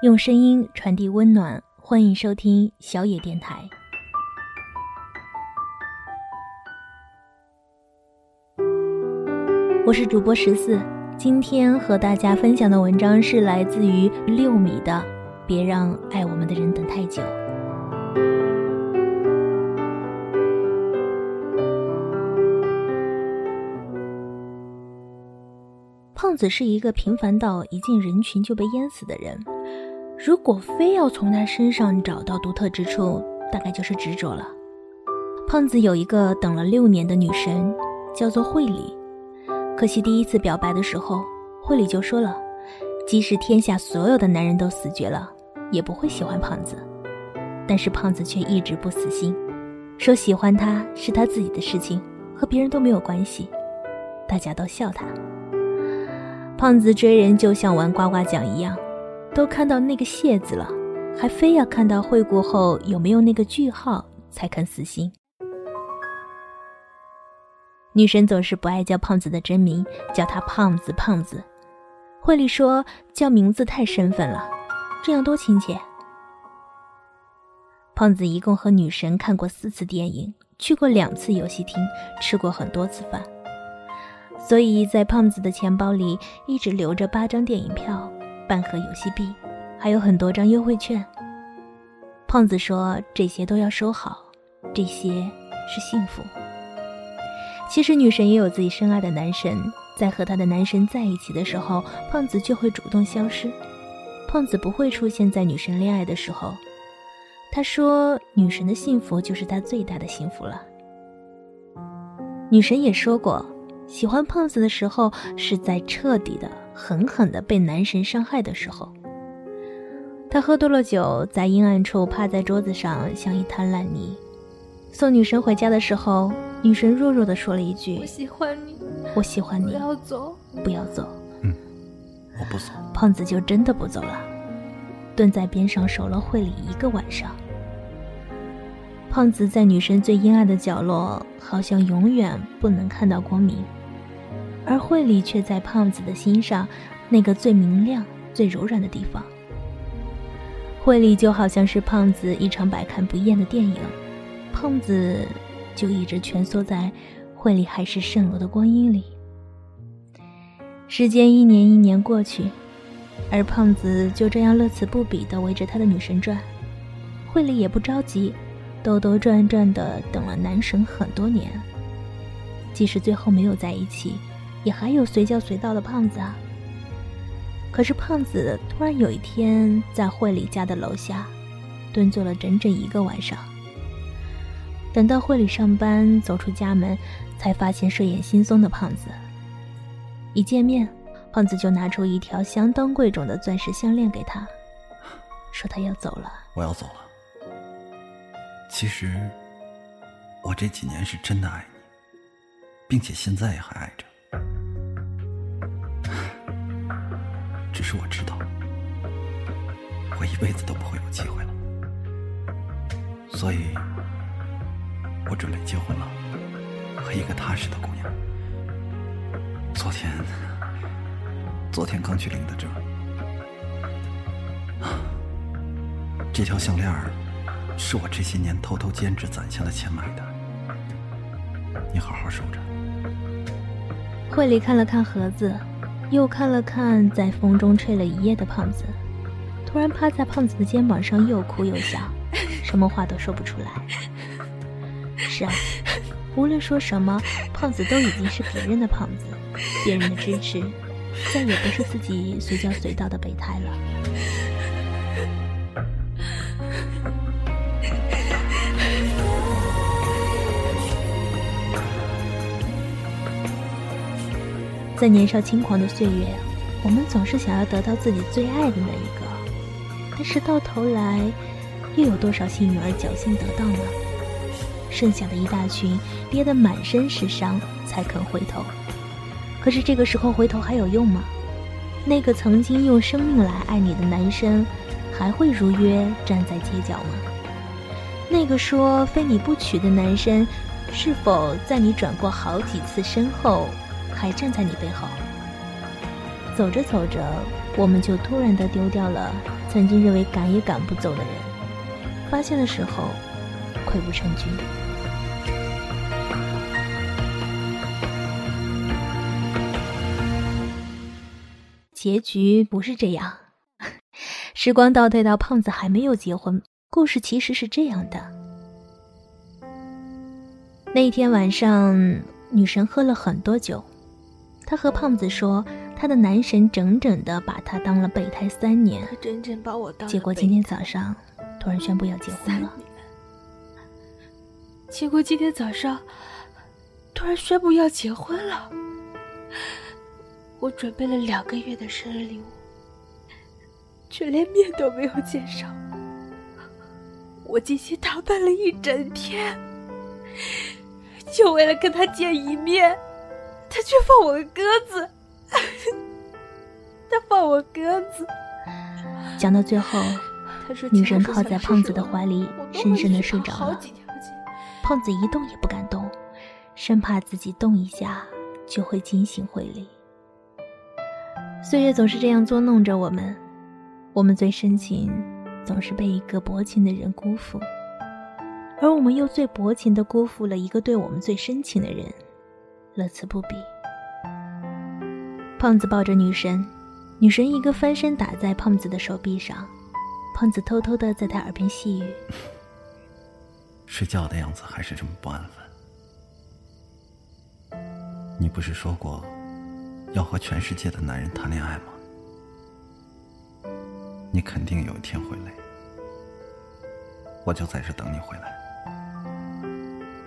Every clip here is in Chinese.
用声音传递温暖，欢迎收听小野电台。我是主播十四，今天和大家分享的文章是来自于六米的《别让爱我们的人等太久》。胖子是一个平凡到一进人群就被淹死的人。如果非要从他身上找到独特之处，大概就是执着了。胖子有一个等了六年的女神，叫做惠理。可惜第一次表白的时候，惠理就说了，即使天下所有的男人都死绝了，也不会喜欢胖子。但是胖子却一直不死心，说喜欢他是他自己的事情，和别人都没有关系。大家都笑他。胖子追人就像玩刮刮奖一样，都看到那个谢字了，还非要看到惠顾后有没有那个句号才肯死心。女神总是不爱叫胖子的真名，叫他胖子胖子。惠利说叫名字太身份了，这样多亲切。胖子一共和女神看过四次电影，去过两次游戏厅，吃过很多次饭。所以在胖子的钱包里一直留着八张电影票、半盒游戏币，还有很多张优惠券。胖子说：“这些都要收好，这些是幸福。”其实女神也有自己深爱的男神，在和她的男神在一起的时候，胖子就会主动消失。胖子不会出现在女神恋爱的时候。他说：“女神的幸福就是他最大的幸福了。”女神也说过。喜欢胖子的时候，是在彻底的、狠狠的被男神伤害的时候。他喝多了酒，在阴暗处趴在桌子上，像一滩烂泥。送女神回家的时候，女神弱弱的说了一句：“我喜欢你，我喜欢你，不要走，不要走。”嗯，我不走。胖子就真的不走了，蹲在边上守了会里一个晚上。胖子在女神最阴暗的角落，好像永远不能看到光明。而惠里却在胖子的心上，那个最明亮、最柔软的地方。惠里就好像是胖子一场百看不厌的电影，胖子就一直蜷缩在惠里还是蜃楼的光阴里。时间一年一年过去，而胖子就这样乐此不疲地围着他的女神转，惠里也不着急，兜兜转转地等了男神很多年，即使最后没有在一起。也还有随叫随到的胖子啊。可是胖子突然有一天在惠理家的楼下蹲坐了整整一个晚上。等到惠理上班走出家门，才发现睡眼惺忪的胖子。一见面，胖子就拿出一条相当贵重的钻石项链给他，说他要走了。我要走了。其实我这几年是真的爱你，并且现在也还爱着。只是我知道，我一辈子都不会有机会了，所以，我准备结婚了，和一个踏实的姑娘。昨天，昨天刚去领的证。这条项链是我这些年偷偷兼职攒下的钱买的，你好好收着。惠里看了看盒子。又看了看在风中吹了一夜的胖子，突然趴在胖子的肩膀上，又哭又笑，什么话都说不出来。是啊，无论说什么，胖子都已经是别人的胖子，别人的支持，再也不是自己随叫随到的备胎了。在年少轻狂的岁月，我们总是想要得到自己最爱的那一个，但是到头来，又有多少幸运儿侥幸得到呢？剩下的一大群憋得满身是伤才肯回头，可是这个时候回头还有用吗？那个曾经用生命来爱你的男生，还会如约站在街角吗？那个说非你不娶的男生，是否在你转过好几次身后？还站在你背后，走着走着，我们就突然的丢掉了曾经认为赶也赶不走的人，发现的时候，溃不成军。结局不是这样，时光倒退到胖子还没有结婚，故事其实是这样的：那天晚上，女神喝了很多酒，她和胖子说。他的男神整整的把他当了备胎三年，他整整把我当。结果今天早上突然宣布要结婚了。结果今天早上突然宣布要结婚了。我准备了两个月的生日礼物，却连面都没有见上。我精心打扮了一整天，就为了跟他见一面，他却放我个鸽子。他放我鸽子。讲到最后，女神靠在胖子的怀里，深深的睡着了。胖子一动也不敢动，生怕自己动一下就会惊醒慧丽。岁月总是这样捉弄着我们，我们最深情，总是被一个薄情的人辜负，而我们又最薄情的辜负了一个对我们最深情的人，乐此不疲。胖子抱着女神。女神一个翻身打在胖子的手臂上，胖子偷偷的在他耳边细语：“睡觉的样子还是这么不安分。你不是说过要和全世界的男人谈恋爱吗？你肯定有一天会累，我就在这等你回来，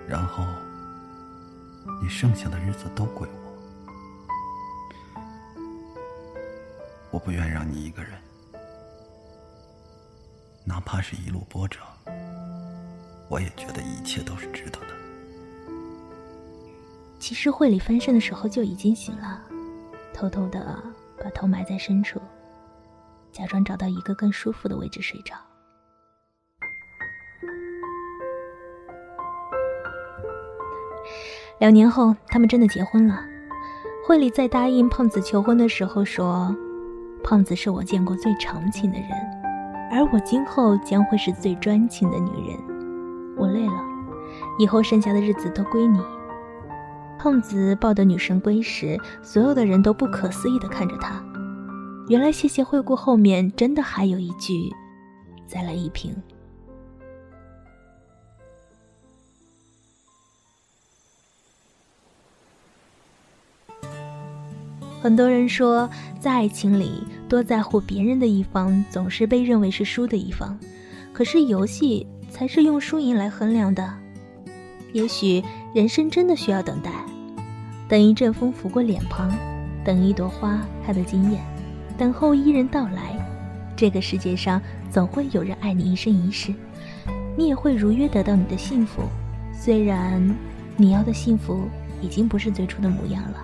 然后你剩下的日子都归我。”我不愿让你一个人，哪怕是一路波折，我也觉得一切都是值得的。其实会里翻身的时候就已经醒了，偷偷的把头埋在深处，假装找到一个更舒服的位置睡着。两年后，他们真的结婚了。惠里在答应胖子求婚的时候说。胖子是我见过最长情的人，而我今后将会是最专情的女人。我累了，以后剩下的日子都归你。胖子抱得女神归时，所有的人都不可思议地看着他。原来谢谢惠顾后面真的还有一句：“再来一瓶。”很多人说，在爱情里，多在乎别人的一方总是被认为是输的一方。可是游戏才是用输赢来衡量的。也许人生真的需要等待，等一阵风拂过脸庞，等一朵花开得惊艳，等候伊人到来。这个世界上总会有人爱你一生一世，你也会如约得到你的幸福。虽然你要的幸福已经不是最初的模样了。